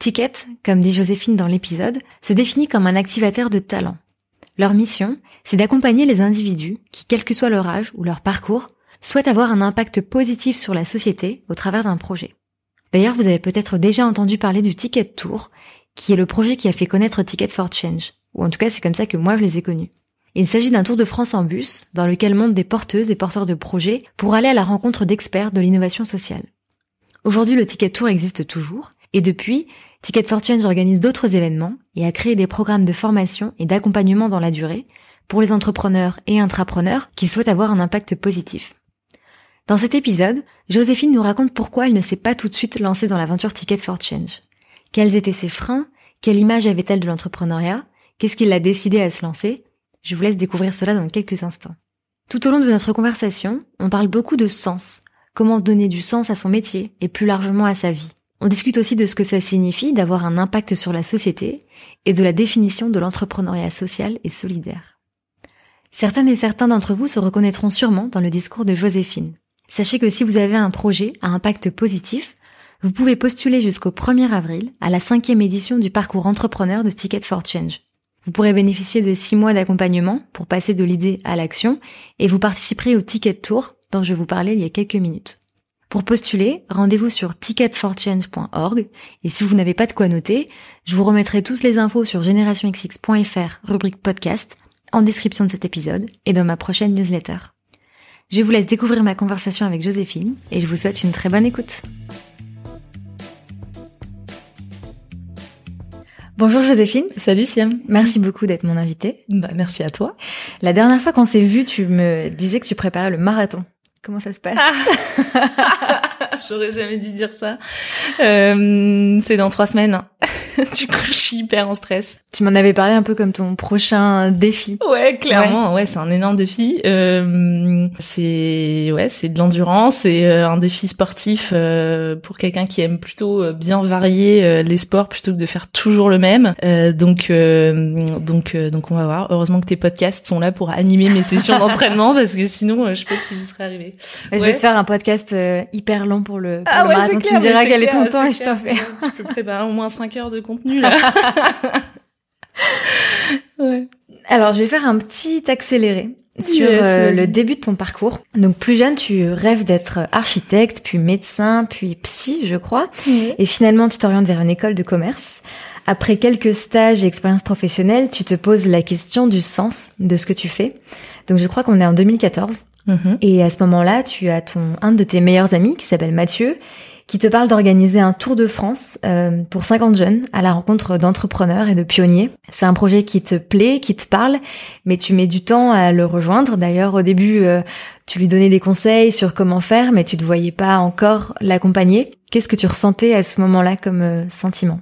Ticket, comme dit Joséphine dans l'épisode, se définit comme un activateur de talent. Leur mission, c'est d'accompagner les individus qui, quel que soit leur âge ou leur parcours, souhaitent avoir un impact positif sur la société au travers d'un projet. D'ailleurs, vous avez peut-être déjà entendu parler du Ticket Tour, qui est le projet qui a fait connaître Ticket for Change, ou en tout cas c'est comme ça que moi je les ai connus. Il s'agit d'un tour de France en bus, dans lequel montent des porteuses et porteurs de projets pour aller à la rencontre d'experts de l'innovation sociale. Aujourd'hui, le Ticket Tour existe toujours, et depuis, Ticket for Change organise d'autres événements et a créé des programmes de formation et d'accompagnement dans la durée pour les entrepreneurs et intrapreneurs qui souhaitent avoir un impact positif. Dans cet épisode, Joséphine nous raconte pourquoi elle ne s'est pas tout de suite lancée dans l'aventure Ticket for Change. Quels étaient ses freins? Quelle image avait-elle de l'entrepreneuriat? Qu'est-ce qui l'a décidé à se lancer? Je vous laisse découvrir cela dans quelques instants. Tout au long de notre conversation, on parle beaucoup de sens, comment donner du sens à son métier et plus largement à sa vie. On discute aussi de ce que ça signifie d'avoir un impact sur la société et de la définition de l'entrepreneuriat social et solidaire. Certaines et certains d'entre vous se reconnaîtront sûrement dans le discours de Joséphine. Sachez que si vous avez un projet à impact positif, vous pouvez postuler jusqu'au 1er avril à la cinquième édition du parcours entrepreneur de Ticket for Change. Vous pourrez bénéficier de six mois d'accompagnement pour passer de l'idée à l'action et vous participerez au Ticket Tour dont je vous parlais il y a quelques minutes. Pour postuler, rendez-vous sur ticketforchange.org et si vous n'avez pas de quoi noter, je vous remettrai toutes les infos sur generationxx.fr rubrique podcast en description de cet épisode et dans ma prochaine newsletter. Je vous laisse découvrir ma conversation avec Joséphine et je vous souhaite une très bonne écoute. Bonjour Joséphine. Salut Siam. Merci beaucoup d'être mon invitée. Bah, merci à toi. La dernière fois qu'on s'est vu, tu me disais que tu préparais le marathon. Comment ça se passe? ah. J'aurais jamais dû dire ça. Euh, c'est dans trois semaines. du coup, je suis hyper en stress. Tu m'en avais parlé un peu comme ton prochain défi. Ouais, clairement. Ouais, c'est un énorme défi. Euh, c'est ouais, c'est de l'endurance c'est euh, un défi sportif euh, pour quelqu'un qui aime plutôt euh, bien varier euh, les sports plutôt que de faire toujours le même. donc donc donc on va voir. Heureusement que tes podcasts sont là pour animer mes sessions d'entraînement parce que sinon, je sais pas si j'y serais arrivée. Je vais te faire un podcast hyper long pour le, pour ah le marathon. tu me diras quel est ton temps et je t'en fais. tu peux préparer au moins 5 heures de contenu là. ouais. Alors, je vais faire un petit accéléré sur euh, le début de ton parcours. Donc plus jeune, tu rêves d'être architecte, puis médecin, puis psy, je crois. Et finalement, tu t'orientes vers une école de commerce. Après quelques stages et expériences professionnelles, tu te poses la question du sens de ce que tu fais. Donc je crois qu'on est en 2014. Mhm. Et à ce moment-là, tu as ton un de tes meilleurs amis qui s'appelle Mathieu qui te parle d'organiser un tour de France euh, pour 50 jeunes à la rencontre d'entrepreneurs et de pionniers. C'est un projet qui te plaît, qui te parle, mais tu mets du temps à le rejoindre. D'ailleurs, au début, euh, tu lui donnais des conseils sur comment faire, mais tu ne voyais pas encore l'accompagner. Qu'est-ce que tu ressentais à ce moment-là comme euh, sentiment?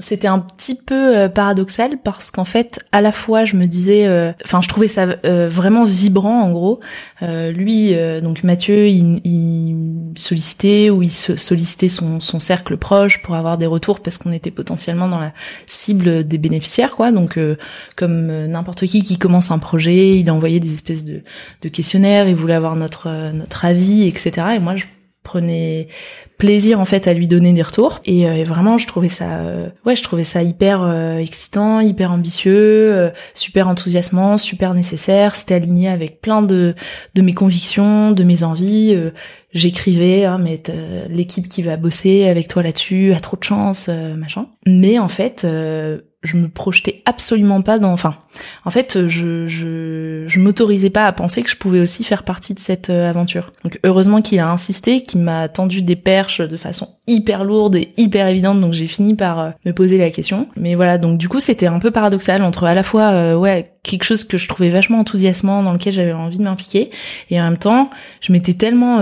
C'était un petit peu euh, paradoxal parce qu'en fait, à la fois, je me disais, euh, enfin, je trouvais ça euh, vraiment vibrant, en gros. lui, donc Mathieu, il, sollicitait ou il sollicitait son, cercle proche pour avoir des retours parce qu'on était potentiellement dans la cible des bénéficiaires, quoi. Donc, comme n'importe qui qui commence un projet, il envoyait des espèces de, de questionnaires, il voulait avoir notre notre avis, etc. Et moi, je prenais plaisir en fait à lui donner des retours. Et, euh, vraiment je trouvais ça euh, ouais je trouvais ça hyper euh, excitant hyper ambitieux super enthousiasmant super nécessaire. C'était aligné avec plein de de mes convictions de mes envies. J'écrivais ah, mais l'équipe qui va bosser avec toi là-dessus a trop de chance machin. Mais en fait je me projetais absolument pas dans enfin en fait je je je m'autorisais pas à penser que je pouvais aussi faire partie de cette euh, aventure. Donc heureusement qu'il a insisté qu'il m'a tendu des perches de façon hyper lourde et hyper évidente donc j'ai fini par euh, me poser la question. Mais voilà donc du coup c'était un peu paradoxal entre à la fois euh, ouais quelque chose que je trouvais vachement enthousiasmant dans lequel j'avais envie de m'impliquer et en même temps je m'étais tellement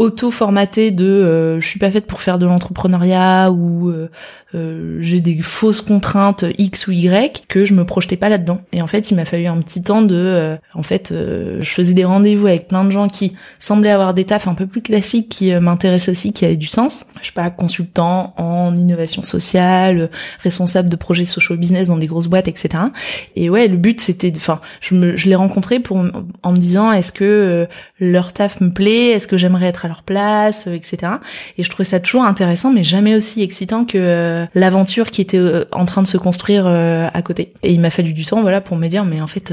auto-formaté de euh, je suis pas faite pour faire de l'entrepreneuriat ou euh, euh, j'ai des fausses contraintes X ou Y que je me projetais pas là-dedans. Et en fait, il m'a fallu un petit temps de en fait je faisais des rendez-vous avec plein de gens qui semblaient avoir des tafs un peu plus classiques qui m'intéressaient aussi qui avaient du sens. Je sais pas consultant en innovation sociale, responsable de projets social business dans des grosses boîtes etc. Et ouais, le but c'était enfin je me je l'ai rencontré pour en me disant est-ce que leur taf me plaît, est-ce que j'aimerais être leur place, euh, etc. Et je trouvais ça toujours intéressant, mais jamais aussi excitant que euh, l'aventure qui était euh, en train de se construire à côté. Et il m'a fallu du temps, voilà, pour me dire, mais en fait,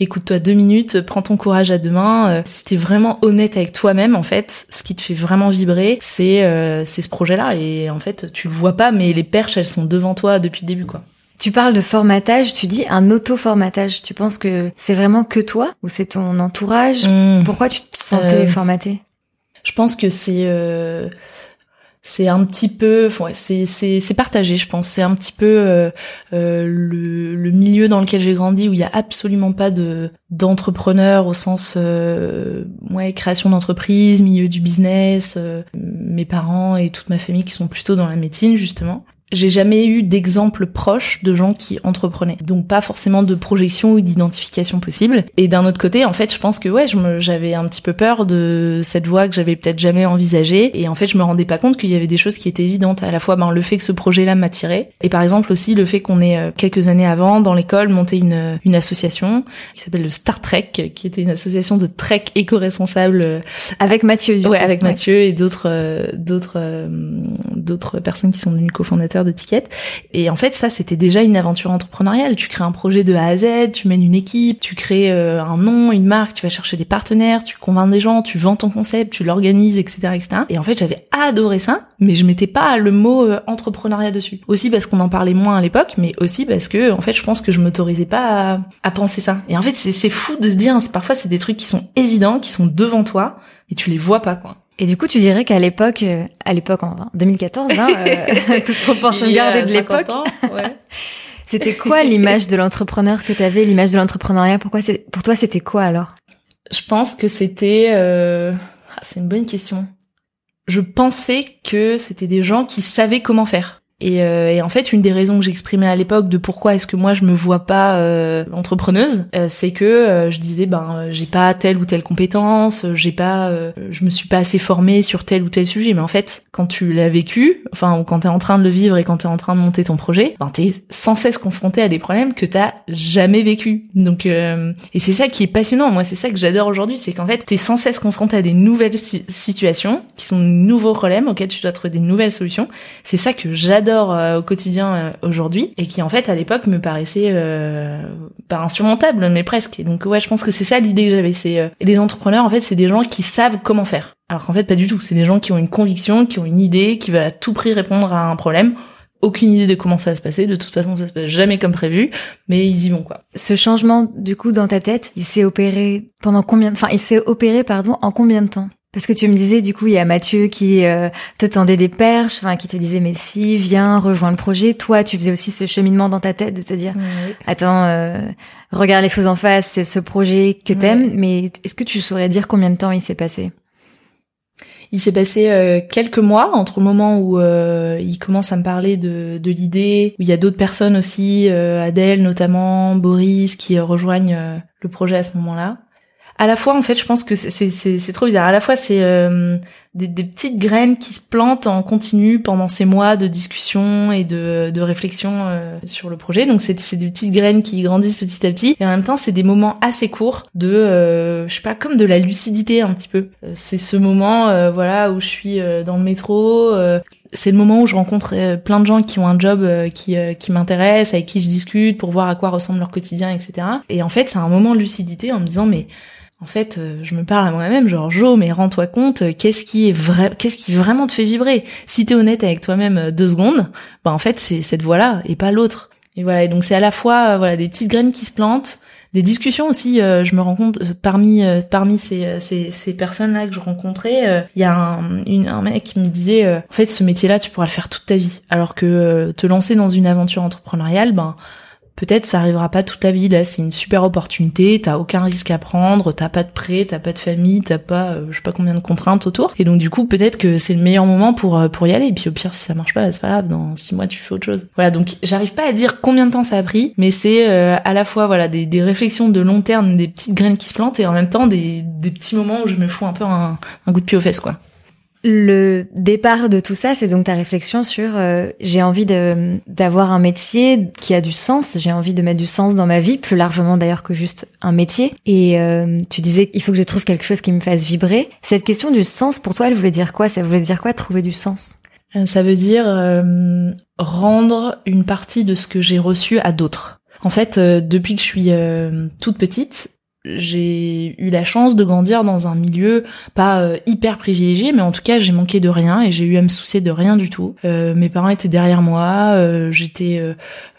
écoute-toi deux minutes, prends ton courage à deux mains. si t'es vraiment honnête avec toi-même, en fait, ce qui te fait vraiment vibrer, c'est c'est ce projet-là. Et en fait, tu le vois pas, mais les perches, elles sont devant toi depuis le début, quoi. Tu parles de formatage, tu dis un auto-formatage. Tu penses que c'est vraiment que toi ou c'est ton entourage? Mmh. Pourquoi tu te sentais euh, formaté Je pense que c'est euh, c'est un petit peu, c'est c'est partagé, je pense. C'est un petit peu euh, euh le, le milieu dans lequel j'ai grandi où il y a absolument pas de d'entrepreneurs au sens euh, ouais création d'entreprise, milieu du business. mes parents et toute ma famille qui sont plutôt dans la médecine justement j'ai jamais eu d'exemple proche de gens qui entreprenaient. Donc pas forcément de projection ou d'identification possible. Et d'un autre côté, en fait, je pense que ouais, j'avais un petit peu peur de cette voie que j'avais peut-être jamais envisagée. Et en fait, je me rendais pas compte qu'il y avait des choses qui étaient évidentes. À la fois, ben, le fait que ce projet-là m'attirait. Et par exemple aussi le fait qu'on ait euh, quelques années avant, dans l'école, monté une, une association qui s'appelle le Star Trek, qui était une association de trek éco-responsable. Euh, avec Mathieu. Ouais, avec Mathieu et d'autres, euh, d'autres, d'autres personnes qui sont devenues cofondateurs Et en fait, ça, c'était déjà une aventure entrepreneuriale. Tu crées un projet de A à Z, tu mènes une équipe, tu crées euh, un nom, une marque, tu vas chercher des partenaires, tu convaincs des gens, tu vends ton concept, tu l'organises, etc., etc. Et en fait, j'avais adoré ça, mais je mettais pas le mot euh, entrepreneuriat dessus. Aussi parce qu'on en parlait moins à l'époque, mais aussi parce que, en fait, je pense que je m'autorisais pas à, à, penser ça. Et en fait, c'est fou de se dire, parfois, c'est des trucs qui sont évidents, qui sont devant toi, et tu les vois pas, quoi. Et du coup, tu dirais qu'à l'époque, euh, à l'époque en 2014, hein, euh, toute proportion gardée de l'époque, ouais. c'était quoi l'image de l'entrepreneur que tu avais, l'image de l'entrepreneuriat? Pourquoi c'est pour toi c'était quoi alors? Je pense que c'était, euh... Ah, c'est une bonne question. Je pensais que c'était des gens qui savaient comment faire. Et, euh, et, en fait, une des raisons que j'exprimais à l'époque de pourquoi est-ce que moi je me vois pas euh, entrepreneuse, euh, c'est que euh, je disais ben j'ai pas telle ou telle compétence, j'ai pas, je me suis pas assez formée sur tel ou tel sujet. Mais en fait, quand tu l'as vécu, enfin ou quand t'es en train de le vivre et quand t'es en train de monter ton projet, ben t'es sans cesse confronté à des problèmes que t'as jamais vécu. Donc et c'est ça qui est passionnant. Moi, c'est ça que j'adore aujourd'hui, c'est qu'en fait t'es sans cesse confronté à des nouvelles situations qui sont de nouveaux problèmes auxquels tu dois trouver des nouvelles solutions. C'est ça que j'adore euh, au quotidien euh, aujourd'hui et qui en fait à l'époque me paraissait euh, pas insurmontable mais presque. Et donc ouais, je pense que c'est ça l'idée que j'avais. C'est les entrepreneurs en fait, c'est des gens qui savent comment faire. Alors qu'en fait pas du tout. C'est des gens qui ont une conviction, qui ont une idée, qui veulent à tout prix répondre à un problème aucune idée de comment ça va se passer. De toute façon, ça se passe jamais comme prévu, mais ils y vont quoi. Ce changement, du coup, dans ta tête, il s'est opéré pendant combien Enfin, il s'est opéré, pardon, en combien de temps? Parce que tu me disais, du coup, il y a Mathieu qui euh, te tendait des perches, enfin, qui te disait, mais si, viens, rejoins le projet. Toi, tu faisais aussi ce cheminement dans ta tête de te dire, attends, euh, regarde les choses en face, c'est ce projet que t'aimes. Mais est-ce que tu saurais dire combien de temps il s'est passé? Il s'est passé euh, quelques mois entre le moment où il commence à me parler de, de l'idée, où il y a d'autres personnes aussi, Adèle notamment, Boris, qui rejoignent le projet à ce moment-là à la fois en fait je pense que c'est trop bizarre. À la fois c'est euh, des, des, petites graines qui se plantent en continu pendant ces mois de discussion et de, de réflexion euh, sur le projet. Donc c'est des petites graines qui grandissent petit à petit. Et en même temps c'est des moments assez courts de euh, je sais pas comme de la lucidité un petit peu. C'est ce moment voilà où je suis dans le métro c'est le moment où je rencontre plein de gens qui ont un job qui, qui m'intéresse, avec qui je discute pour voir à quoi ressemble leur quotidien, etc. Et en fait, c'est un moment de lucidité en me disant mais en fait, euh, je me parle à moi-même, genre Jo, mais rends-toi compte, euh, qu'est-ce qui est vrai, qu'est-ce qui vraiment te fait vibrer? Si t'es honnête avec toi-même euh, deux secondes, bah en fait c'est cette voie-là et pas l'autre. Et voilà, et donc c'est à la fois voilà des petites graines qui se plantent, des discussions aussi. je me rends compte parmi parmi ces, ces, ces personnes-là que je rencontrais, il y a un, un mec qui me disait en fait ce métier-là tu pourras le faire toute ta vie, alors que te lancer dans une aventure entrepreneuriale, ben peut-être ça arrivera pas toute la vie. Là, c'est une super opportunité. T'as aucun risque à prendre. T'as pas de prêt, t'as pas de famille, t'as pas, euh, je sais pas combien de contraintes autour. Et donc du coup, peut-être que c'est le meilleur moment pour euh, pour y aller. Et puis au pire, si ça marche pas, c'est pas grave. Dans six mois, tu fais autre chose. Voilà. Donc j'arrive pas à dire combien de temps ça a pris, mais c'est euh, à la fois voilà des, des réflexions de long terme, des petites graines qui se plantent, et en même temps des des petits moments où je me fous un peu un, un coup de pied aux fesses, quoi. Le départ de tout ça, c'est donc ta réflexion sur euh, j'ai envie d'avoir un métier qui a du sens, j'ai envie de mettre du sens dans ma vie, plus largement d'ailleurs que juste un métier. Et euh, tu disais il faut que je trouve quelque chose qui me fasse vibrer. Cette question du sens, pour toi, elle voulait dire quoi? Ça voulait dire quoi trouver du sens? Euh, Ça veut dire rendre une partie de ce que j'ai reçu à d'autres. En fait, depuis que je suis toute petite, j'ai eu la chance de grandir dans un milieu pas euh, hyper privilégié, mais en tout cas j'ai manqué de rien et j'ai eu à me soucier de rien du tout. Euh, mes parents étaient derrière moi, euh, j'étais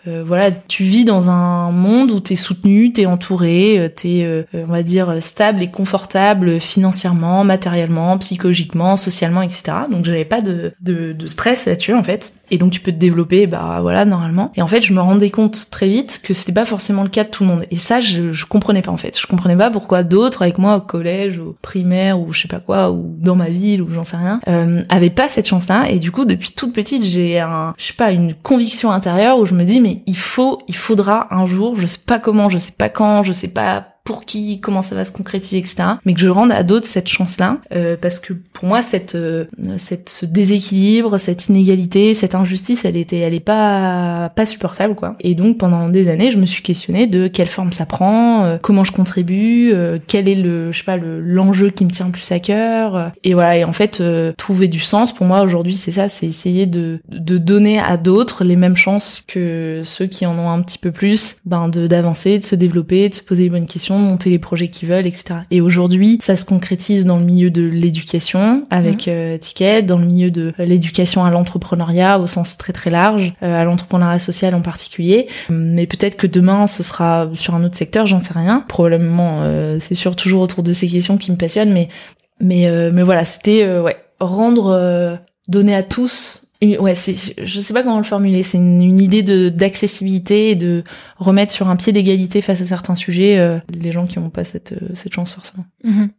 euh, voilà, tu vis dans un monde où tu es soutenu, tu es entouré, euh, tu es, euh, on va dire, stable et confortable financièrement, matériellement, psychologiquement, socialement, etc. Donc j'avais pas de, de, de stress là-dessus en fait. Et donc tu peux te développer, bah voilà, normalement. Et en fait, je me rendais compte très vite que c'était pas forcément le cas de tout le monde. Et ça, je, je comprenais pas en fait. Je comprenais pas pourquoi d'autres avec moi au collège, au primaire ou je sais pas quoi, ou dans ma ville ou j'en sais rien, euh, avaient pas cette chance-là. Et du coup, depuis toute petite, j'ai un, je sais pas, une conviction intérieure où je me dis mais il faut, il faudra un jour, je sais pas comment, je sais pas quand, je sais pas pour qui, comment ça va se concrétiser, etc. Mais que je rende à d'autres cette chance-là, euh, parce que pour moi, cette, euh, cette, ce déséquilibre, cette inégalité, cette injustice, elle était, elle est pas, pas supportable, quoi. Et donc pendant des années, je me suis questionnée de quelle forme ça prend, euh, comment je contribue, quel est le, je sais pas, le, l'enjeu qui me tient le plus à cœur. et voilà. Et en fait, trouver du sens pour moi aujourd'hui, c'est ça, c'est essayer de, de donner à d'autres les mêmes chances que ceux qui en ont un petit peu plus, ben de d'avancer, de se développer, de se poser les bonnes questions monter les projets qu'ils veulent, etc. Et aujourd'hui, ça se concrétise dans le milieu de l'éducation avec mmh. euh, Ticket, dans le milieu de l'éducation à l'entrepreneuriat au sens très très large, euh, à l'entrepreneuriat social en particulier. Mais peut-être que demain, ce sera sur un autre secteur, j'en sais rien. Probablement, euh, c'est sûr toujours autour de ces questions qui me passionnent, mais mais mais voilà, c'était ouais rendre donner à tous ouais, c'est, je sais pas comment le formuler. C'est une, une, idée de d'accessibilité et de remettre sur un pied d'égalité face à certains sujets euh, les gens qui n'ont pas cette euh, cette chance forcément.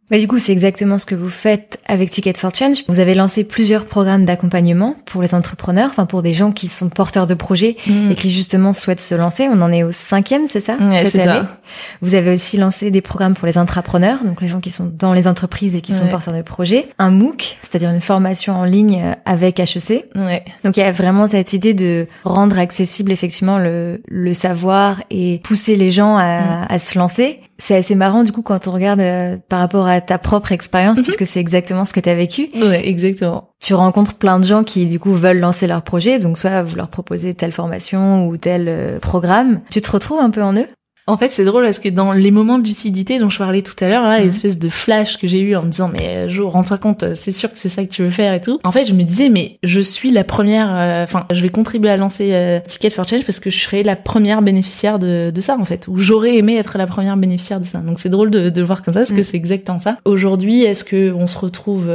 Bah, du coup, c'est exactement ce que vous faites avec Ticket for Change. Vous avez lancé plusieurs programmes d'accompagnement pour les entrepreneurs, enfin pour des gens qui sont porteurs de projets mm. et qui justement souhaitent se lancer. On en est au cinquième, c'est ça? Ouais, cette année. Ça. Vous avez aussi lancé des programmes pour les intrapreneurs, donc les gens qui sont dans les entreprises et qui ouais. sont porteurs de projets. Un MOOC, c'est-à-dire une formation en ligne avec HEC. Ouais. Donc il y a vraiment cette idée de rendre accessible effectivement le, le savoir et pousser les gens à, mm. à se lancer. C'est assez marrant du coup quand on regarde euh, par rapport à ta propre expérience mm -hmm. puisque c'est exactement ce que tu as vécu. Ouais, exactement. Tu rencontres plein de gens qui du coup veulent lancer leur projet, donc soit vous leur proposez telle formation ou tel euh, programme. Tu te retrouves un peu en eux? En fait, c'est drôle parce que dans les moments de lucidité dont je parlais tout à l'heure, là, mmh. l'espèce de flash que j'ai eu en me disant mais euh, Jo, rends-toi compte, euh, c'est sûr que c'est ça que tu veux faire et tout. En fait, je me disais mais je suis la première, euh, enfin, euh, je vais contribuer à lancer euh, Ticket for Change parce que je serai la première bénéficiaire de, de ça en fait, ou j'aurais aimé être la première bénéficiaire de ça. Donc c'est drôle de, de le voir comme ça parce mmh. que c'est exactement ça. Aujourd'hui, est-ce que on se retrouve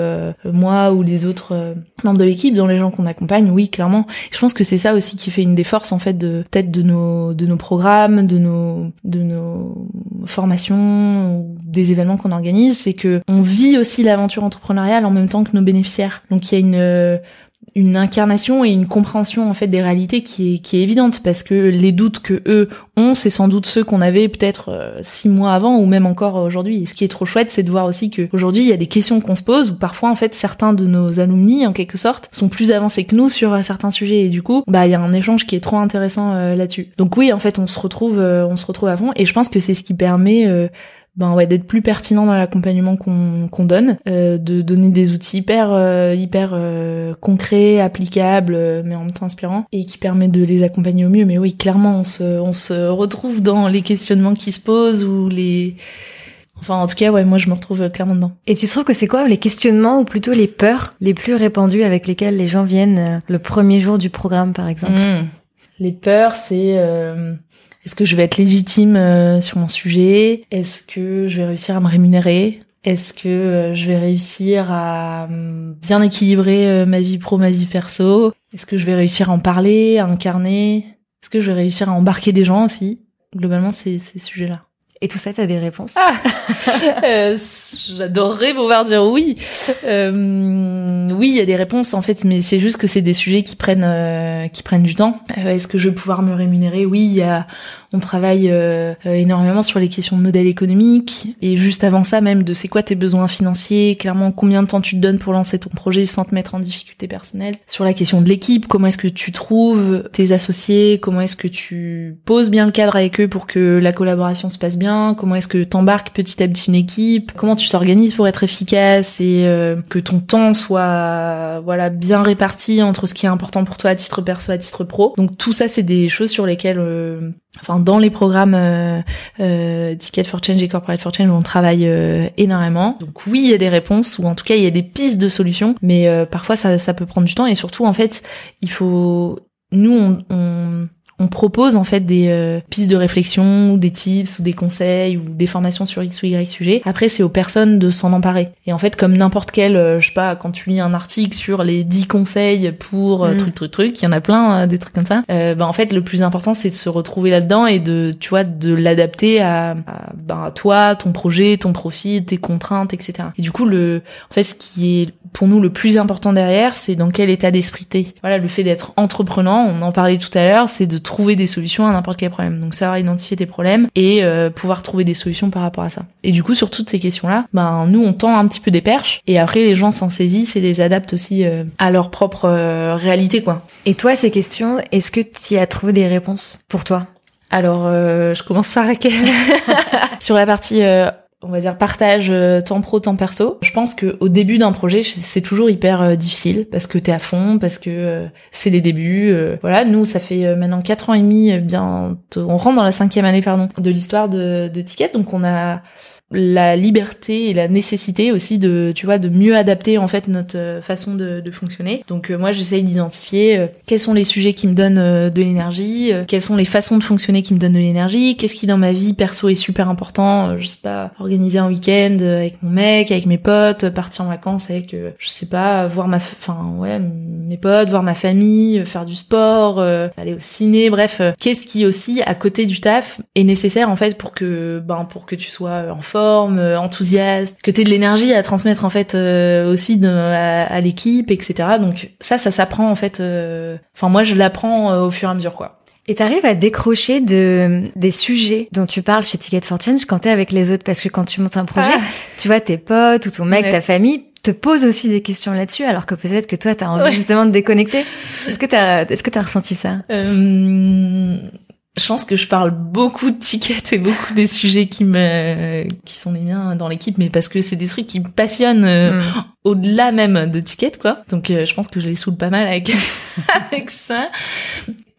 moi ou les autres membres de l'équipe, dans les gens qu'on accompagne? Oui, clairement. Je pense que c'est ça aussi qui fait une des forces en fait de peut-être de nos de nos programmes, de nos de nos formations ou des événements qu'on organise, c'est que on vit aussi l'aventure entrepreneuriale en même temps que nos bénéficiaires. Donc il y a une une incarnation et une compréhension en fait des réalités qui est qui est évidente parce que les doutes que eux ont c'est sans doute ceux qu'on avait peut-être euh, six mois avant ou même encore aujourd'hui. Et ce qui est trop chouette c'est de voir aussi que aujourd'hui il y a des questions qu'on se pose où parfois en fait certains de nos alumni en quelque sorte sont plus avancés que nous sur euh, certains sujets. Et du coup bah il y a un échange qui est trop intéressant euh, là-dessus. Donc oui en fait on se retrouve on se retrouve à et je pense que c'est ce qui permet ben ouais d'être plus pertinent dans l'accompagnement qu'on qu'on donne euh, de donner des outils hyper euh, hyper euh, concrets applicables euh, mais en même temps inspirants et qui permet de les accompagner au mieux mais oui clairement on se on se retrouve dans les questionnements qui se posent ou les Enfin, en tout cas, ouais, moi, je me retrouve clairement dedans. Et tu trouves que c'est quoi les questionnements ou plutôt les peurs les plus répandues avec lesquelles les gens viennent le premier jour du programme, par exemple? Mmh. Les peurs, c'est euh, est-ce que je vais être légitime euh, sur mon sujet? Est-ce que je vais réussir à me rémunérer? Est-ce que euh, je vais réussir à euh, bien équilibrer ma vie pro, ma vie perso? Est-ce que je vais réussir à en parler, à incarner? Est-ce que je vais réussir à embarquer des gens aussi? Globalement, c'est ces sujets-là. Et tout ça, t'as des réponses ah euh, J'adorerais pouvoir dire oui. Euh, oui, il y a des réponses en fait, mais c'est juste que c'est des sujets qui prennent euh, qui prennent du temps. Est-ce que je vais pouvoir me rémunérer? Oui, il y a on travaille euh, euh, énormément sur les questions de modèle économique et juste avant ça même de c'est quoi tes besoins financiers, clairement combien de temps tu te donnes pour lancer ton projet sans te mettre en difficulté personnelle. Sur la question de l'équipe, comment est-ce que tu trouves tes associés, comment est-ce que tu poses bien le cadre avec eux pour que la collaboration se passe bien, comment est-ce que tu embarques petit à petit une équipe, comment tu t'organises pour être efficace et euh, que ton temps soit voilà bien réparti entre ce qui est important pour toi à titre perso à titre pro. Donc tout ça c'est des choses sur lesquelles enfin dans les programmes euh, euh, Ticket for Change et Corporate for Change on travaille euh, énormément. Donc oui, il y a des réponses ou en tout cas il y a des pistes de solutions, mais euh, parfois ça, peut prendre du temps et surtout en fait il faut nous on on propose en fait des euh, pistes de réflexion ou des tips ou des conseils ou des formations sur X ou Y sujet. Après, c'est aux personnes de s'en emparer. Et en fait, comme n'importe quel, euh, je sais pas, quand tu lis un article sur les 10 conseils pour euh, mm. truc truc truc, il y en a plein des trucs comme ça. bah en fait, le plus important, c'est de se retrouver là-dedans et de, tu vois, de l'adapter à, à, bah, à toi, ton projet, ton profit, tes contraintes, etc. Et du coup, le, en fait, ce qui est pour nous le plus important derrière, c'est dans quel état d'esprit t'es. Voilà, le fait d'être entreprenant, on en parlait tout à l'heure, c'est de trouver des solutions à n'importe quel problème. Donc savoir identifier tes problèmes et euh, pouvoir trouver des solutions par rapport à ça. Et du coup, sur toutes ces questions-là, ben nous on tend un petit peu des perches et après les gens s'en saisissent et les adaptent aussi euh, à leur propre euh, réalité, quoi. Et toi, ces questions, est-ce que tu as trouvé des réponses pour toi? Alors, je commence par laquelle? Sur la partie on va dire partage euh, temps pro temps perso. Je pense que au début d'un projet, c'est toujours hyper euh, difficile parce que t'es à fond, parce que euh, c'est les débuts. voilà, nous ça fait maintenant quatre ans et demi, bien, on rentre dans la cinquième année pardon de l'histoire de, de Ticket, donc on a la liberté et la nécessité aussi de tu vois de mieux adapter en fait notre euh, façon de, de fonctionner. Donc euh, moi j'essaye d'identifier euh, quels sont les sujets qui me donnent de l'énergie quelles sont les façons de fonctionner qui me donnent de l'énergie qu'est-ce qui dans ma vie perso est super important je sais pas organiser un week-end avec mon mec avec mes potes partir en vacances avec je sais pas voir ma enfin ouais mes potes voir ma famille faire du sport aller au ciné bref qu'est-ce qui aussi à côté du taf est nécessaire en fait pour que ben pour que tu sois en forme, euh, enthousiaste, que t'aies de l'énergie à transmettre en fait euh, aussi de, à, l'équipe, etc. Donc ça, ça s'apprend en fait. Euh, enfin moi, je l'apprends au fur et à mesure quoi. Et t'arrives à décrocher de des sujets dont tu parles chez Ticket for Change quand t'es avec les autres? Parce que quand tu montes un projet, ah. tu vois tes potes ou ton mec, ta famille te pose aussi des questions là-dessus alors que peut-être que toi t'as envie justement de déconnecter. Est-ce que t'as est-ce que t'as ressenti ça? Je pense que je parle beaucoup de tickets et beaucoup des sujets qui me qui sont les miens dans l'équipe mais parce que c'est des trucs qui me passionnent euh, mm. au-delà même de tickets quoi donc euh, je pense que je les saoule pas mal avec avec ça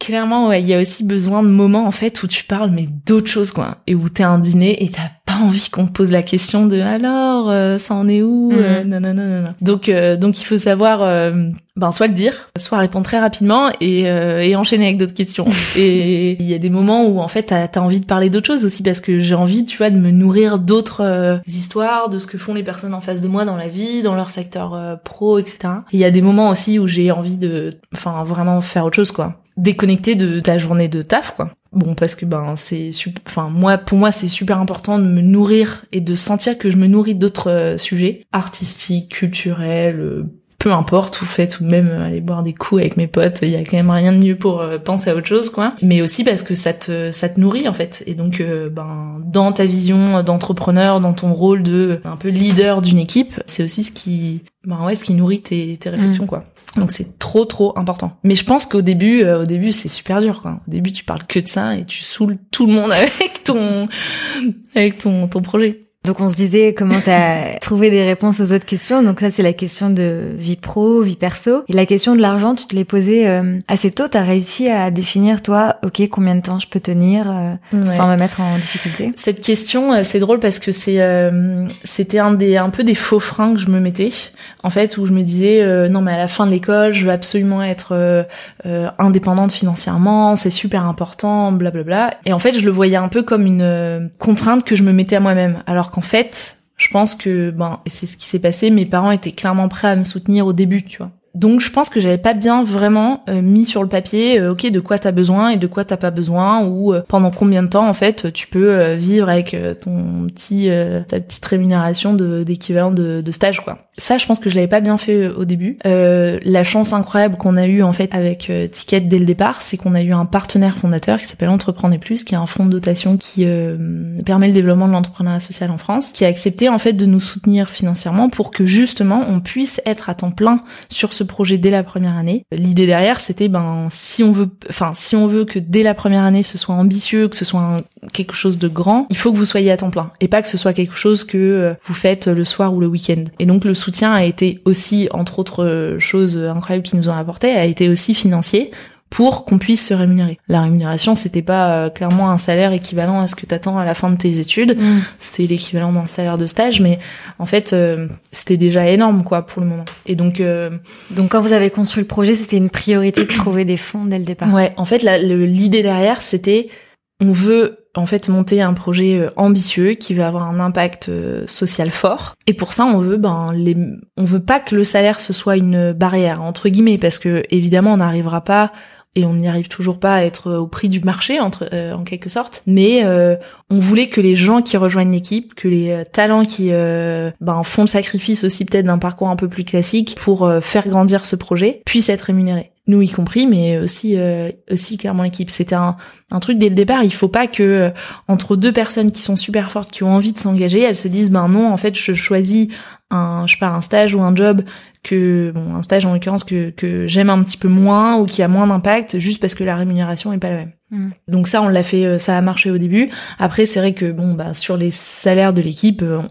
clairement ouais il y a aussi besoin de moments en fait où tu parles mais d'autres choses quoi et où t'es à un dîner et t'as pas envie qu'on te pose la question de alors euh, ça en est où non, non, non, non, donc donc il faut savoir ben soit le dire, soit répondre très rapidement et, euh, et enchaîner avec d'autres questions. et il y a des moments où en fait t'as as envie de parler d'autres choses aussi parce que j'ai envie, tu vois, de me nourrir d'autres euh, histoires, de ce que font les personnes en face de moi dans la vie, dans leur secteur euh, pro, etc. Il y a des moments aussi où j'ai envie de, enfin vraiment faire autre chose quoi, déconnecter de ta journée de taf quoi. Bon parce que ben c'est, enfin moi pour moi c'est super important de me nourrir et de sentir que je me nourris d'autres sujets artistiques, culturels peu importe ou fait ou même aller boire des coups avec mes potes il y a quand même rien de mieux pour euh, penser à autre chose quoi mais aussi parce que ça te ça te nourrit en fait et donc euh, ben dans ta vision d'entrepreneur dans ton rôle de un peu leader d'une équipe c'est aussi ce qui ben ouais ce qui nourrit tes, tes réflexions mm. quoi donc c'est trop trop important. Mais je pense qu'au début, euh, au début c'est super dur quoi. Au début tu parles que de ça et tu saoules tout le monde avec ton avec ton ton projet. Donc on se disait comment t'as trouvé des réponses aux autres questions. Donc ça c'est la question de vie pro, vie perso. Et la question de l'argent, tu te l'es posée euh, assez tôt. T'as réussi à définir toi, ok, combien de temps je peux tenir euh, sans me mettre en difficulté? Cette question, euh, c'est drôle parce que c'est c'était un des un peu des faux freins que je me mettais. En fait, où je me disais non mais à la fin de l'école, je veux absolument être indépendante financièrement, c'est super important, blablabla. Et en fait, je le voyais un peu comme une contrainte que je me mettais à moi-même. Alors en fait, je pense que ben c'est ce qui s'est passé. Mes parents étaient clairement prêts à me soutenir au début, tu vois. donc je pense que j'avais pas bien vraiment euh, mis sur le papier, euh, ok, de quoi t'as besoin et de quoi t'as pas besoin, ou euh, pendant combien de temps en fait tu peux vivre avec ton petit ta petite rémunération d'équivalent de, de, stage quoi. Ça, je pense que je l'avais pas bien fait au début. la chance incroyable qu'on a eu en fait avec Ticket dès le départ, c'est qu'on a eu un partenaire fondateur qui s'appelle Entreprendre Plus, qui est un fonds de dotation qui permet le développement de l'entrepreneuriat social en France, qui a accepté en fait de nous soutenir financièrement pour que justement on puisse être à temps plein sur ce projet dès la première année. L'idée derrière, c'était ben si on veut, enfin si on veut que dès la première année ce soit ambitieux, que ce soit quelque chose de grand, il faut que vous soyez à temps plein et pas que ce soit quelque chose que euh, vous faites le soir ou le week-end. Et donc le soutien a été aussi, entre autres choses incroyables qui nous ont apporté, a été aussi financier pour qu'on puisse se rémunérer. La rémunération, c'était pas euh, clairement un salaire équivalent à ce que t'attends à la fin de tes études, mm. c'est l'équivalent d'un salaire de stage, mais en fait, euh, c'était déjà énorme quoi pour le moment. Et donc, euh, donc quand vous avez construit le projet, c'était une priorité de trouver des fonds dès le départ. Ouais, en fait, l'idée derrière, c'était on veut en fait monter un projet ambitieux qui va avoir un impact social fort. Et pour ça on veut ben les on veut pas que le salaire ce soit une barrière entre guillemets parce que évidemment on n'arrivera pas et on n'y arrive toujours pas à être au prix du marché entre euh, en quelque sorte. Mais euh, on voulait que les gens qui rejoignent l'équipe que les euh, talents qui ben, font le sacrifice aussi peut-être d'un parcours un peu plus classique pour faire grandir ce projet puissent être rémunérés nous y compris, mais aussi aussi clairement l'équipe. C'était un, un truc dès le départ. Il faut pas que entre deux personnes qui sont super fortes, qui ont envie de s'engager, elles se disent ben non, en fait, je choisis un je sais pas un stage ou un job que bon un stage en l'occurrence que que j'aime un petit peu moins ou qui a moins d'impact juste parce que la rémunération est pas la même. Mm. Donc ça on l'a fait euh, ça a marché au début. Après c'est vrai que bon bah sur les salaires de l'équipe euh,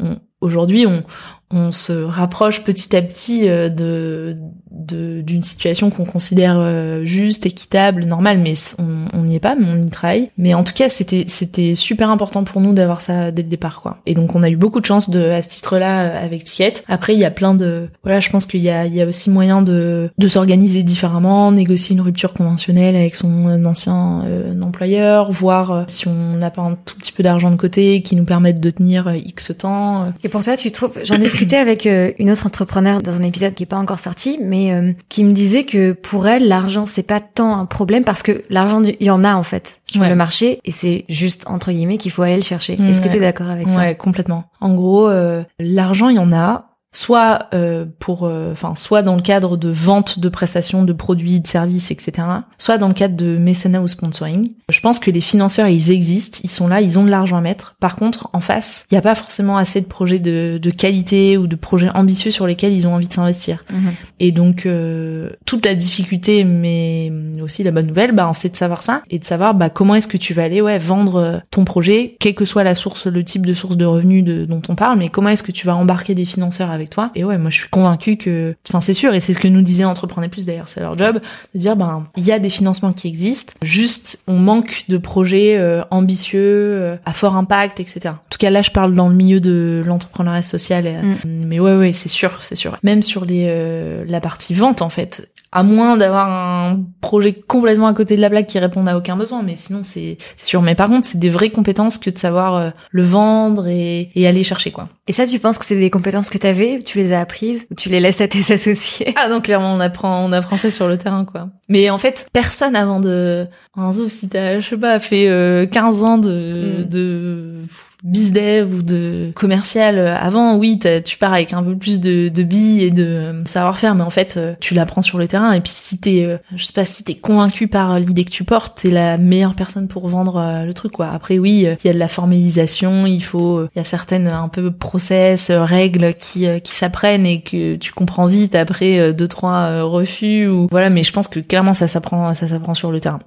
aujourd'hui on on se rapproche petit à petit euh, de d'une situation qu'on considère euh, juste, équitable, normale, mais on n'y est pas, mais on y travaille. Mais en tout cas, c'était super important pour nous d'avoir ça dès le départ, quoi. Et donc on a eu beaucoup de chance de à ce titre-là euh, avec Ticket. Après, il y a plein de voilà, je pense qu'il y a y a aussi moyen de de s'organiser différemment, négocier une rupture conventionnelle avec son ancien employeur, voir si on n'a pas un tout petit peu d'argent de côté qui nous permette de tenir X temps. Et pour toi, tu trouves j'en discutais avec une autre entrepreneur dans un épisode qui est pas encore sorti, mais euh, qui me disait que pour elle, l'argent c'est pas tant un problème parce que l'argent il y en a en fait sur le marché et c'est juste entre guillemets qu'il faut aller le chercher. Est-ce que tu es d'accord avec ça? Ouais, complètement. En gros, euh, l'argent il y en a soit euh, pour euh, enfin soit dans le cadre de vente de prestations de produits de services etc soit dans le cadre de mécénat ou sponsoring. Je pense que les financeurs ils existent ils sont là ils ont de l'argent à mettre. Par contre en face il n'y a pas forcément assez de projets de, de, qualité ou de projets ambitieux sur lesquels ils ont envie de s'investir. Mhm. et donc euh, toute la difficulté mais aussi la bonne nouvelle bah c'est de savoir ça et de savoir bah comment est-ce que tu vas aller ouais vendre ton projet quelle que soit la source le type de source de revenus de, dont on parle mais comment est-ce que tu vas embarquer des financeurs avec toi. Et ouais, moi je suis convaincue que, enfin c'est sûr, et c'est ce que nous disait Entreprenez Plus d'ailleurs, c'est leur job, de dire ben il y a des financements qui existent, juste on manque de projets euh, ambitieux, euh, à fort impact, etc. En tout cas là je parle dans le milieu de l'entrepreneuriat social, mm. mais ouais ouais c'est sûr, c'est sûr. Même sur les euh, la partie vente en fait, à moins d'avoir un projet complètement à côté de la blague qui réponde à aucun besoin, mais sinon c'est sûr. Mais par contre, c'est des vraies compétences que de savoir euh, le vendre et, et, aller chercher quoi. Et ça, tu penses que c'est des compétences que tu avais, tu les as apprises ou tu les laisses à tes associés? Ah non, clairement, on apprend, on apprend ça sur le terrain quoi. Mais en fait, personne avant de, un sauf si t'as, je sais pas, fait euh, 15 ans de, mm. de bizdev ou de commercial euh, avant, oui, tu pars avec un peu plus de, de billes et de euh, savoir-faire, mais en fait, euh, tu l'apprends sur le terrain. Et puis si t'es, je sais pas, si t'es convaincu par l'idée que tu portes, t'es la meilleure personne pour vendre le truc, quoi. Après, oui, il y a de la formalisation, il faut, il y a certaines un peu process, règles qui qui s'apprennent et que tu comprends vite après deux trois refus ou voilà. Mais je pense que clairement ça s'apprend, ça s'apprend sur le terrain.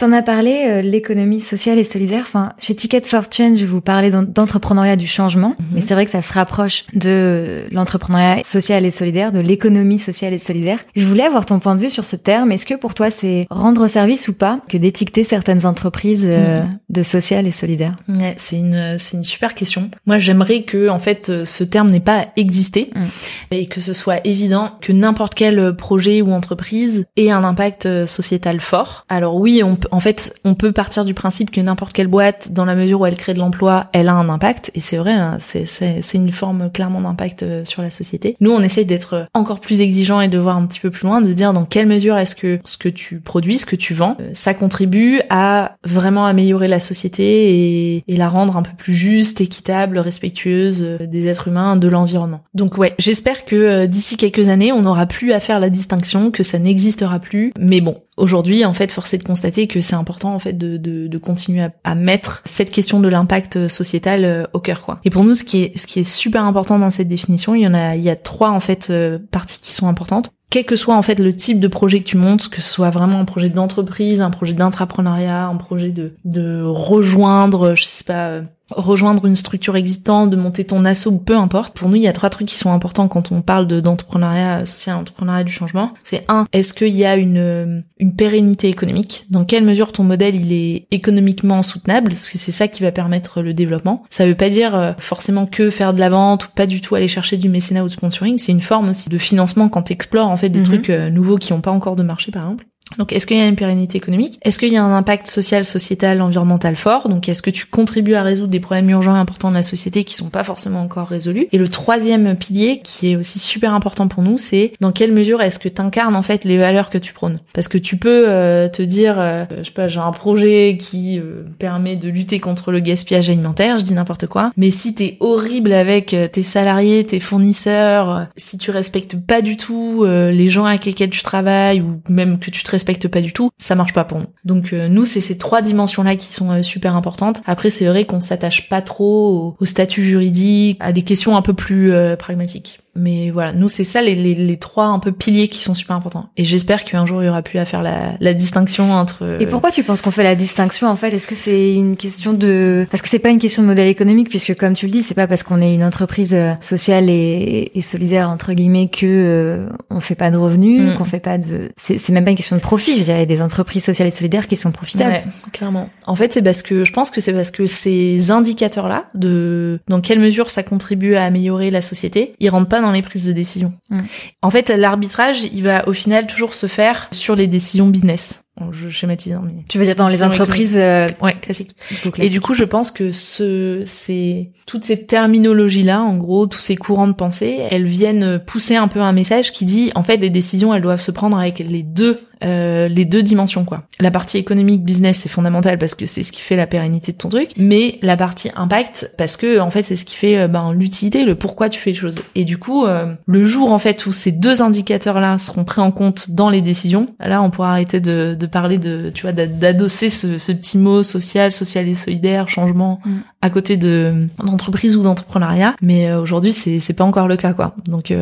T'en as parlé, euh, l'économie sociale et solidaire. Enfin, chez Ticket for Change, vous parlez d'entrepreneuriat du changement, mhm. mais c'est vrai que ça se rapproche de l'entrepreneuriat social et solidaire, de l'économie sociale et solidaire. Je voulais avoir ton point de vue sur ce terme. Est-ce que pour toi, c'est rendre service ou pas que d'étiqueter certaines entreprises euh, mhm. de social et solidaire? Ouais, C'est une c'est une super question. Moi, j'aimerais que en fait euh, ce terme n'ait pas existé mm. et que ce soit évident que n'importe quel projet ou entreprise ait un impact sociétal fort. Alors oui, on peut en fait, on peut partir du principe que n'importe quelle boîte, dans la mesure où elle crée de l'emploi, elle a un impact. Et c'est vrai, hein, c'est une forme clairement d'impact euh, sur la société. Nous, on essaye d'être encore plus exigeant et de voir un petit peu plus loin, de se dire dans quelle mesure est-ce que ce que tu produis, ce que tu vends, euh, ça contribue à vraiment améliorer la société et, et la rendre un peu plus juste, équitable, respectueuse euh, des êtres humains, de l'environnement. Donc ouais, j'espère que d'ici quelques années, on n'aura plus à faire la distinction, que ça n'existera plus. Mais bon, aujourd'hui, en fait, force est de constater que c'est important en fait de, de, de continuer à, à, mettre cette question de l'impact sociétal euh, au cœur, quoi. Et pour nous, ce qui est ce qui est super important dans cette définition, il y en a il y a trois en fait euh, parties qui sont importantes quel que soit en fait le type de projet que tu montes, que ce soit vraiment un projet d'entreprise, un projet d'intrapreneuriat, un projet de, de rejoindre, je sais pas, euh, rejoindre une structure existante, de monter ton assaut, peu importe. Pour nous, il y a trois trucs qui sont importants quand on parle d'entrepreneuriat social, entrepreneuriat du changement. C'est un, est-ce qu'il y a une, une pérennité économique? Dans quelle mesure ton modèle il est économiquement soutenable? Parce que c'est ça qui va permettre le développement. Ça veut pas dire euh, forcément que faire de la vente ou pas du tout aller chercher du mécénat ou de sponsoring. C'est une forme aussi de financement quand tu explores en fait des mhm. trucs euh, nouveaux qui n'ont pas encore de marché par exemple. Donc, est-ce qu'il y a une pérennité économique? Est-ce qu'il y a un impact social, sociétal, environnemental fort? Donc, est-ce que tu contribues à résoudre des problèmes urgents et importants de la société qui sont pas forcément encore résolus? Et le troisième pilier, qui est aussi super important pour nous, c'est dans quelle mesure est-ce que tu incarnes en fait les valeurs que tu prônes? Parce que tu peux euh, te dire, euh, je sais pas, j'ai un projet qui euh, permet de lutter contre le gaspillage alimentaire, je dis n'importe quoi, mais si t'es horrible avec tes salariés, tes fournisseurs, si tu respectes pas du tout les gens avec lesquels tu travailles ou même que tu respecte pas du tout, ça marche pas pour nous. Donc euh, nous, c'est ces trois dimensions-là qui sont euh, super importantes. Après, c'est vrai qu'on s'attache pas trop au, statut juridique, à des questions un peu plus euh, pragmatiques. Mais voilà, nous c'est ça les, les, les, trois un peu piliers qui sont super importants. Et j'espère qu'un jour il y aura plus à faire la, la distinction entre. Et pourquoi tu penses qu'on fait la distinction en fait? Est-ce que c'est une question de parce que c'est pas une question de modèle économique puisque comme tu le dis, c'est pas parce qu'on est une entreprise euh, sociale et, et solidaire entre guillemets que euh, on fait pas de revenus, mm. qu'on fait pas de. C'est même pas une question de profit. Je dirais des entreprises sociales et solidaires qui sont profitables. Ouais, clairement. En fait, c'est parce que je pense que c'est parce que ces indicateurs là de dans quelle mesure ça contribue à améliorer la société, ils rentrent pas dans les prises de décision. Mm. En fait, l'arbitrage, il va au final toujours se faire sur les décisions business. Je schématise, hein, mais tu veux dire dans les entreprises, euh... ouais, classiques. Et du coup, je pense que ce, c'est toutes ces terminologies là, en gros, tous ces courants de pensée, elles viennent pousser un peu un message qui dit, en fait, les décisions, elles doivent se prendre avec les deux euh, les deux dimensions quoi. La partie économique business c'est fondamental parce que c'est ce qui fait la pérennité de ton truc, mais la partie impact parce que en fait c'est ce qui fait euh, ben l'utilité, le pourquoi tu fais les choses. Et du coup euh, le jour en fait où ces deux indicateurs là seront pris en compte dans les décisions, là on pourra arrêter de, de parler de tu vois d'adosser ce, ce, petit mot social, social et solidaire, changement mm. à côté de d'entreprise ou d'entrepreneuriat. Mais aujourd'hui c'est c'est pas encore le cas quoi. Donc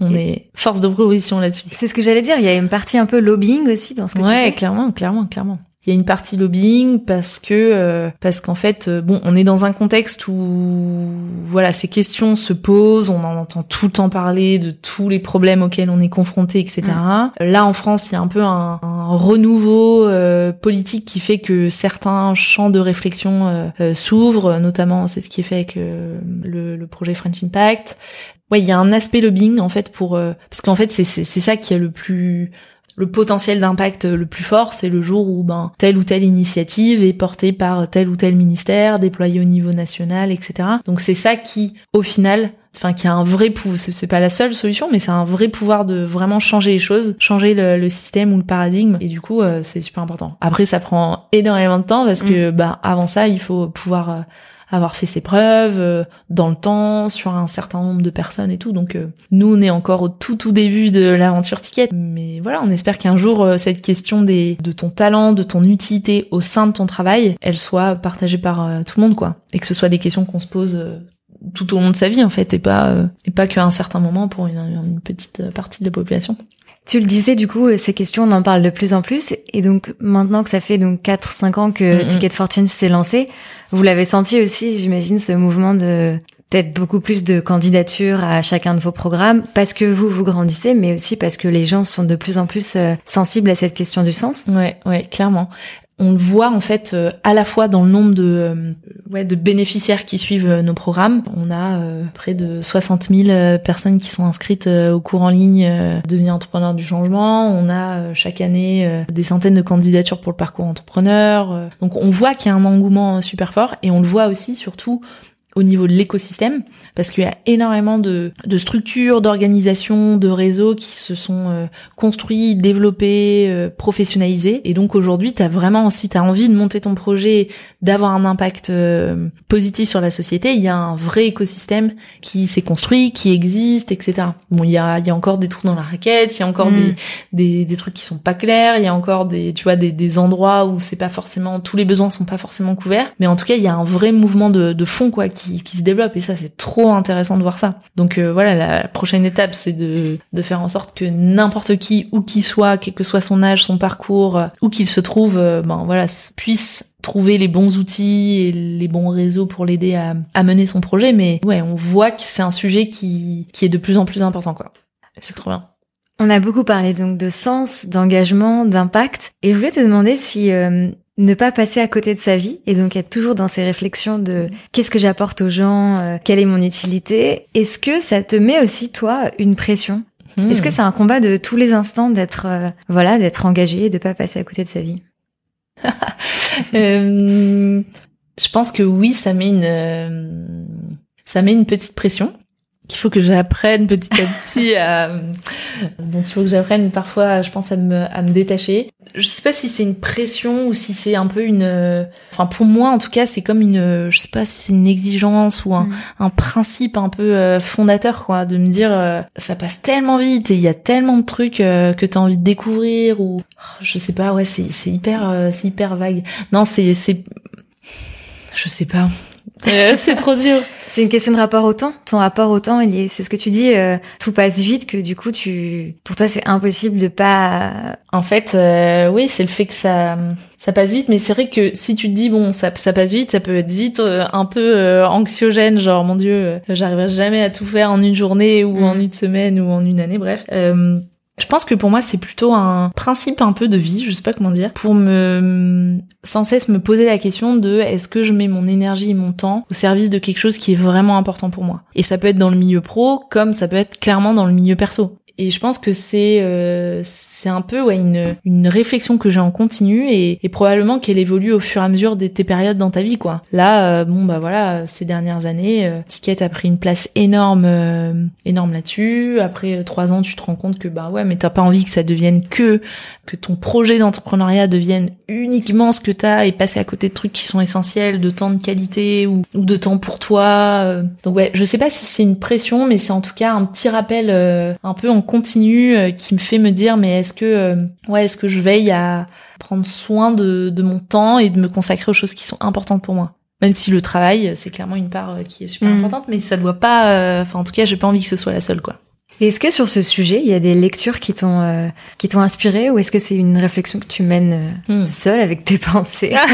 on est force de proposition là-dessus. C'est ce que j'allais dire. Il y a une partie un peu lobbying aussi dans ce que tu fais. Ouais, clairement, clairement, clairement. Il y a une partie lobbying parce que euh, parce qu'en fait euh, bon on est dans un contexte où voilà ces questions se posent on en entend tout le temps parler de tous les problèmes auxquels on est confronté etc mm. là en France il y a un peu un, renouveau euh, politique qui fait que certains champs de réflexion s'ouvrent notamment c'est ce qui est fait avec le, le projet French Impact ouais, il y a un aspect lobbying en fait pour euh, parce qu'en fait c'est c'est ça qui a le plus le potentiel d'impact le plus fort, c'est le jour où ben telle ou telle initiative est portée par tel ou tel ministère, déployée au niveau national, etc. Donc c'est ça qui, au final, enfin qui a un vrai pouvoir, c'est pas la seule solution, mais c'est un vrai pouvoir de vraiment changer les choses, changer le, système ou le paradigme, et du coup euh, c'est super important. Après ça prend énormément de temps parce que bah avant ça il faut pouvoir euh, avoir fait ses preuves euh, dans le temps sur un certain nombre de personnes et tout. Donc euh, nous on est encore au tout tout début de l'aventure ticket, mais voilà, on espère qu'un jour euh, cette question des de ton talent, de ton utilité au sein de ton travail, elle soit partagée par tout le monde quoi, et que ce soit des questions qu'on se pose tout au long de sa vie en fait, et pas et pas qu'à un certain moment pour une, une petite partie de la population. Tu le disais, du coup, ces questions, on en parle de plus en plus. Et donc, maintenant que ça fait donc 4-5 ans que Ticket for Change s'est lancé, vous l'avez senti aussi, j'imagine, ce mouvement de peut-être beaucoup plus de candidatures à chacun de vos programmes parce que vous vous grandissez mais aussi parce que les gens sont de plus en plus euh, sensibles à cette question du sens. Ouais, ouais, clairement. On le voit en fait euh, à la fois dans le nombre de euh, bénéficiaires qui suivent euh, nos programmes. On a près de 60 000 personnes qui sont inscrites au cours en ligne devenir entrepreneur du changement. On a chaque année des centaines de candidatures pour le parcours entrepreneur. Donc on voit qu'il y a un engouement super fort et on le voit aussi surtout au niveau de l'écosystème, parce qu'il y a énormément de, de structures, d'organisations, de réseaux qui se sont euh, construits, développés, euh, professionnalisés. Et donc aujourd'hui, tu as vraiment, si tu as envie de monter ton projet, d'avoir un impact euh, positif sur la société, il y a un vrai écosystème qui s'est construit, qui existe, etc. Bon, il y a, il y a encore des trous dans la raquette, il y a encore des, mm. des, des, trucs qui sont pas clairs, il y a encore des, tu vois, des, des endroits où c'est pas forcément, tous les besoins sont pas forcément couverts. Mais en tout cas, il y a un vrai mouvement de, de fond, quoi, qui, se développe et ça c'est trop intéressant de voir ça. Donc euh, voilà, la prochaine étape c'est de, de faire en sorte que n'importe qui, où qu'il soit, quel que soit son âge, son parcours, euh, où qu'il se trouve, euh, ben voilà, puisse trouver les bons outils et les bons réseaux pour l'aider à, à mener son projet. Mais ouais, on voit que c'est un sujet qui, qui est de plus en plus important quoi. C'est trop bien. On a beaucoup parlé donc de sens, d'engagement, d'impact, et je voulais te demander si ne pas passer à côté de sa vie et donc être toujours dans ces réflexions de qu'est-ce que j'apporte aux gens, euh, quelle est mon utilité. Est-ce que ça te met aussi toi une pression? Hmm. Est-ce que c'est un combat de tous les instants d'être euh, voilà d'être engagé et de pas passer à côté de sa vie? Euh, Je pense que oui, ça met une ça met une petite pression qu'il faut que j'apprenne petit à petit à, dont il faut que j'apprenne parfois, je pense, à me, à me détacher. Je sais pas si c'est une pression ou si c'est un peu une, enfin, pour moi, en tout cas, c'est comme une, je sais pas si c'est une exigence ou un, mm. un principe un peu euh, fondateur, quoi, de me dire, euh, ça passe tellement vite et il y a tellement de trucs euh, que t'as envie de découvrir ou, oh, je sais pas, ouais, c'est, c'est hyper, c'est hyper vague. Non, c'est, c'est, je sais pas. C'est trop dur. C'est une question de rapport au temps. Ton rapport au temps, il est, c'est ce que tu dis, euh, tout passe vite, que du coup, tu, pour toi, c'est impossible de pas. En fait, euh, oui, c'est le fait que ça, ça passe vite, mais c'est vrai que si tu te dis bon, ça, ça passe vite, ça peut être vite euh, un peu anxiogène, genre mon Dieu, j'arriverai jamais à tout faire en une journée ou en mm. une semaine ou en une année, bref. Je pense que pour moi c'est plutôt un principe un peu de vie, je sais pas comment dire, pour me sans cesse me poser la question de est-ce que je mets mon énergie et mon temps au service de quelque chose qui est vraiment important pour moi. Et ça peut être dans le milieu pro comme ça peut être clairement dans le milieu perso. Et je pense que c'est euh, c'est un peu ouais une une réflexion que j'ai en continu et, et probablement qu'elle évolue au fur et à mesure de tes périodes dans ta vie quoi. Là euh, bon bah voilà ces dernières années euh, Ticket a pris une place énorme euh, énorme là-dessus. Après trois ans tu te rends compte que bah ouais mais t'as pas envie que ça devienne que que ton projet d'entrepreneuriat devienne uniquement ce que t'as et passer à côté de trucs qui sont essentiels, de temps de qualité ou, ou de temps pour toi. Donc ouais je sais pas si c'est une pression mais c'est en tout cas un petit rappel un peu en continue euh, qui me fait me dire mais est-ce que euh, ouais est-ce que je veille à prendre soin de, de mon temps et de me consacrer aux choses qui sont importantes pour moi? Même si le travail c'est clairement une part euh, qui est super mm. importante mais ça doit pas enfin en tout cas j'ai pas envie que ce soit la seule quoi est-ce que sur ce sujet, il y a des lectures qui t'ont qui t'ont inspiré ou est-ce que c'est une réflexion que tu mènes mm. seule avec tes pensées?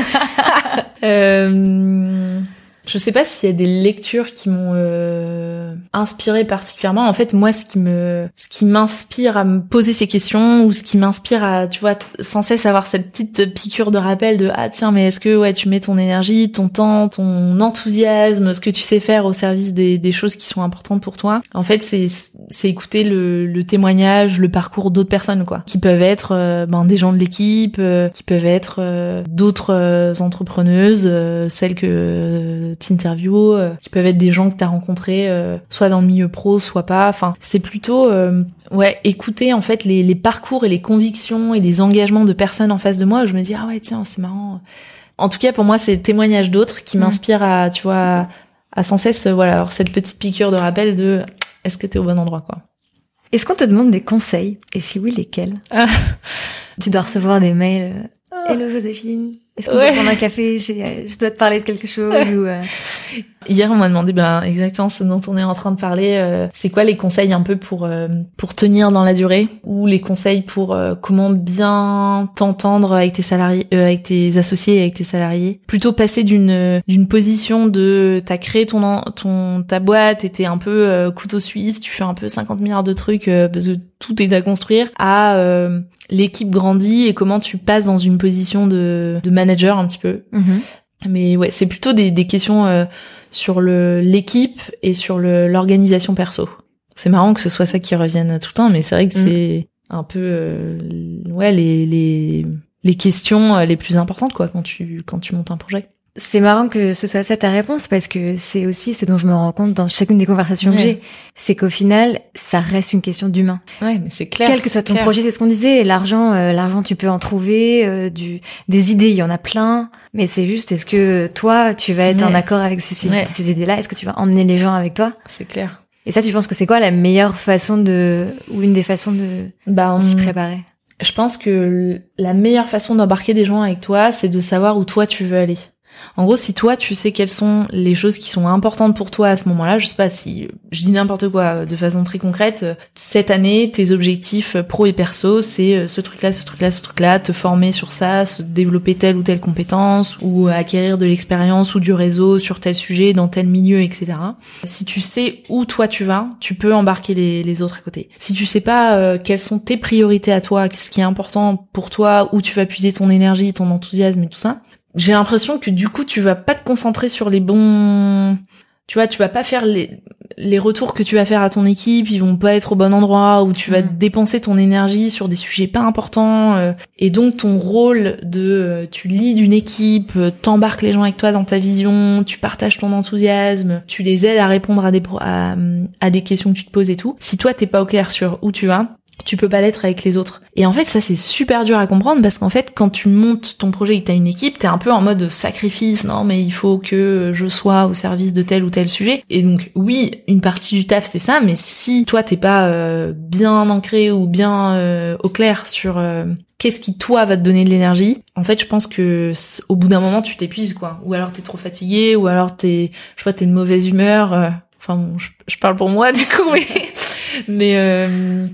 Euh, je sais pas s'il y a des lectures qui m'ont euh, inspiré particulièrement. En fait, moi, ce qui me, ce qui m'inspire à me poser ces questions ou ce qui m'inspire à, tu vois, sans cesse avoir cette petite piqûre de rappel de ah tiens, mais est-ce que ouais, tu mets ton énergie, ton temps, ton enthousiasme, ce que tu sais faire au service des, des choses qui sont importantes pour toi? En fait, c'est c'est écouter le, le témoignage, le parcours d'autres personnes quoi, qui peuvent être euh, ben des gens de l'équipe, euh, qui peuvent être euh, d'autres entrepreneuses, celles que interviews euh, qui peuvent être des gens que tu as rencontrés euh, soit dans le milieu pro, soit pas. Enfin, c'est plutôt euh, ouais, écouter en fait les, les parcours et les convictions et les engagements de personnes en face de moi. Je me dis ah ouais, tiens, c'est marrant. En tout cas, pour moi, c'est le témoignage d'autres qui m'inspirent à, tu vois, à, sans cesse, voilà, avoir cette petite piqûre de rappel de est-ce que t'es au bon endroit, quoi. Est-ce qu'on te demande des conseils? Et si oui, lesquels? Ah. Tu dois recevoir des mails. Hello Joséphine, Est-ce qu'on peut prendre un café Je dois te parler de quelque chose ou euh, Hier, on m'a demandé ben, exactement ce dont on est en train de parler. Euh, c'est quoi les conseils un peu pour euh, pour tenir dans la durée ou les conseils pour comment bien t'entendre avec tes salariés, avec tes associés, avec tes salariés? Plutôt passer d'une d'une position de t'as créé ton ton ta boîte, et t'es un peu couteau suisse, tu fais un peu 50 milliards de trucs parce que tout est à construire, à l'équipe grandit et comment tu passes dans une position de, de manager un petit peu. Mhm. Mais ouais, c'est plutôt des, des questions euh, sur le l'équipe et sur l'organisation perso. C'est marrant que ce soit ça qui revienne tout le temps, mais c'est vrai que mhm. c'est un peu euh, ouais les, les les questions euh, les plus importantes quoi quand tu quand tu montes un projet. C'est marrant que ce soit ça ta réponse parce que c'est aussi ce dont je me rends compte dans chacune des conversations que j'ai, c'est qu'au final, ça reste une question d'humain. Ouais, mais c'est clair. Quel que soit ton projet, c'est ce qu'on disait. L'argent, euh, l'argent, tu peux en trouver. Euh, du, des idées, il y en a plein. Mais c'est juste, est-ce que toi, tu vas être en accord avec ces, ces idées-là? Est-ce que tu vas emmener les gens avec toi? C'est clair. Et ça, tu penses que c'est quoi la meilleure façon de ou une des façons de bah, s'y préparer? Je pense que la meilleure façon d'embarquer des gens avec toi, c'est de savoir où toi tu veux aller. En gros, si toi tu sais quelles sont les choses qui sont importantes pour toi à ce moment-là, je sais pas si je dis n'importe quoi de façon très concrète, cette année tes objectifs pro et perso, c'est euh, ce truc-là, ce truc-là, ce truc-là, te former sur ça, se développer telle ou telle compétence ou acquérir de l'expérience ou du réseau sur tel sujet dans tel milieu, etc. Si tu sais où toi tu vas, tu peux embarquer les, autres à côté. Si tu sais pas euh, quelles sont tes priorités à toi, ce qui est important pour toi, où tu vas puiser ton énergie, ton enthousiasme et tout ça, j'ai l'impression que du coup tu vas pas te concentrer sur les bons tu vois tu vas pas faire les les retours que tu vas faire à ton équipe ils vont pas être au bon endroit ou tu vas mm. dépenser ton énergie sur des sujets pas importants euh, et donc ton rôle de euh, tu lis d'une équipe euh, t'embarques les gens avec toi dans ta vision tu partages ton enthousiasme tu les aides à répondre à des à, à des questions que tu te poses et tout si toi t'es pas au clair sur où tu vas tu peux pas l'être avec les autres. Et en fait, ça c'est super dur à comprendre parce qu'en fait, quand tu montes ton projet et que t'as une équipe, t'es un peu en mode sacrifice, non mais il faut que je sois au service de tel ou tel sujet. Et donc oui, une partie du taf c'est ça, mais si toi t'es pas euh, bien ancré ou bien euh, au clair sur euh, qu'est-ce qui toi va te donner de l'énergie, en fait je pense que au bout d'un moment tu t'épuises quoi. Ou alors t'es trop fatigué, ou alors t'es, je vois t'es de mauvaise humeur. enfin je, parle pour moi du coup, mais mais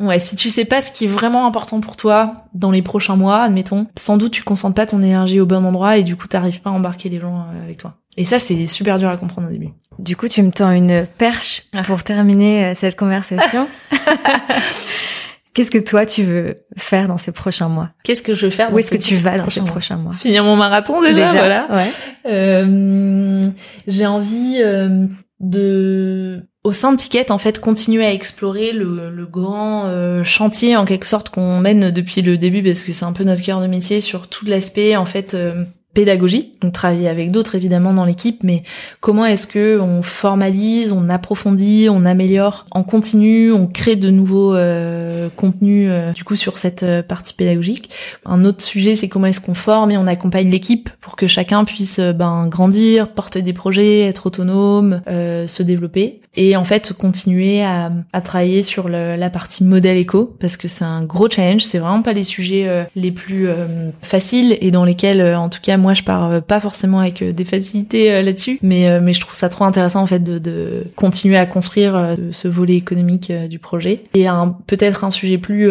Ouais, si tu sais pas ce qui est vraiment important pour toi dans les prochains mois, admettons, sans doute tu concentres pas ton énergie au bon endroit et du coup t'arrives pas à embarquer les gens euh, avec toi. Et ça, c'est super dur à comprendre au début. Du coup, tu me tends une perche ah. pour terminer euh, cette conversation. Qu'est-ce que toi tu veux faire dans ces prochains mois? Qu'est-ce que je veux faire Où est-ce que tu vas dans ces prochains mois? Finir mon marathon déjà, voilà. Ouais. Euh, j'ai envie euh, de au sein de Ticket, en fait, continuer à explorer le, le grand euh, chantier, en quelque sorte, qu'on mène depuis le début, parce que c'est un peu notre cœur de métier, sur tout l'aspect, en fait, euh, pédagogie, donc travailler avec d'autres évidemment dans l'équipe, mais comment est-ce que on formalise, on approfondit, on améliore, on continue, on crée de nouveaux euh, contenus euh, du coup sur cette euh, partie pédagogique. Un autre sujet, c'est comment est-ce qu'on forme et on accompagne l'équipe pour que chacun puisse ben grandir, porter des projets, être autonome, se développer et en fait continuer à, à travailler sur le, la partie modèle éco parce que c'est un gros challenge, c'est vraiment pas les sujets les plus faciles et dans lesquels en tout cas moi je pars euh, pas forcément avec euh, des facilités euh, là-dessus, mais mais je trouve ça trop intéressant en fait de, de continuer à construire ce volet économique du projet. Et peut-être un sujet plus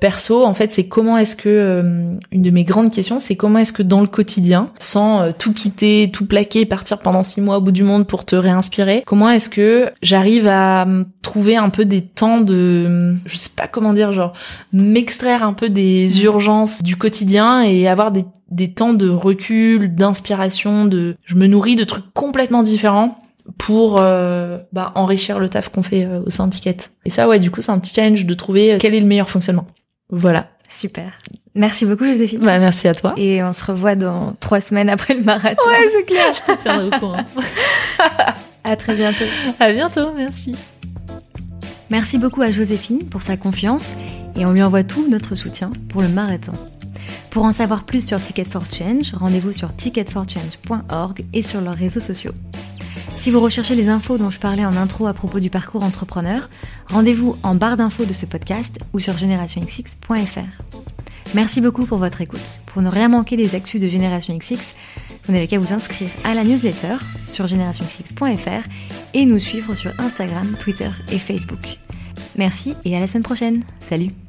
perso, en fait, c'est comment est-ce que une de mes grandes questions, c'est comment est-ce que dans le quotidien, sans tout quitter, tout plaquer, partir pendant six mois au bout du monde pour te réinspirer, comment est-ce que j'arrive à trouver un peu des temps de, je sais pas comment dire, genre m'extraire un peu des urgences du quotidien et avoir des des temps de recul, d'inspiration, de je me nourris de trucs complètement différents pour euh, bah, enrichir le taf qu'on fait euh, au sein Et ça, ouais, du coup, c'est un petit challenge de trouver euh, quel est le meilleur fonctionnement. Voilà. Super. Merci beaucoup, Joséphine. Bah, merci à toi. Et on se revoit dans trois semaines après le marathon. Ouais, c'est clair, je te tiendrai au courant. à très bientôt. À bientôt, merci. Merci beaucoup à Joséphine pour sa confiance et on lui envoie tout notre soutien pour le marathon. Pour en savoir plus sur Ticket for Change, rendez-vous sur ticketforchange.org et sur leurs réseaux sociaux. Si vous recherchez les infos dont je parlais en intro à propos du parcours entrepreneur, rendez-vous en barre d'infos de ce podcast ou sur generationxx.fr. Merci beaucoup pour votre écoute. Pour ne rien manquer des actus de Génération XX, vous n'avez qu'à vous inscrire à la newsletter sur générationxx.fr et nous suivre sur Instagram, Twitter et Facebook. Merci et à la semaine prochaine. Salut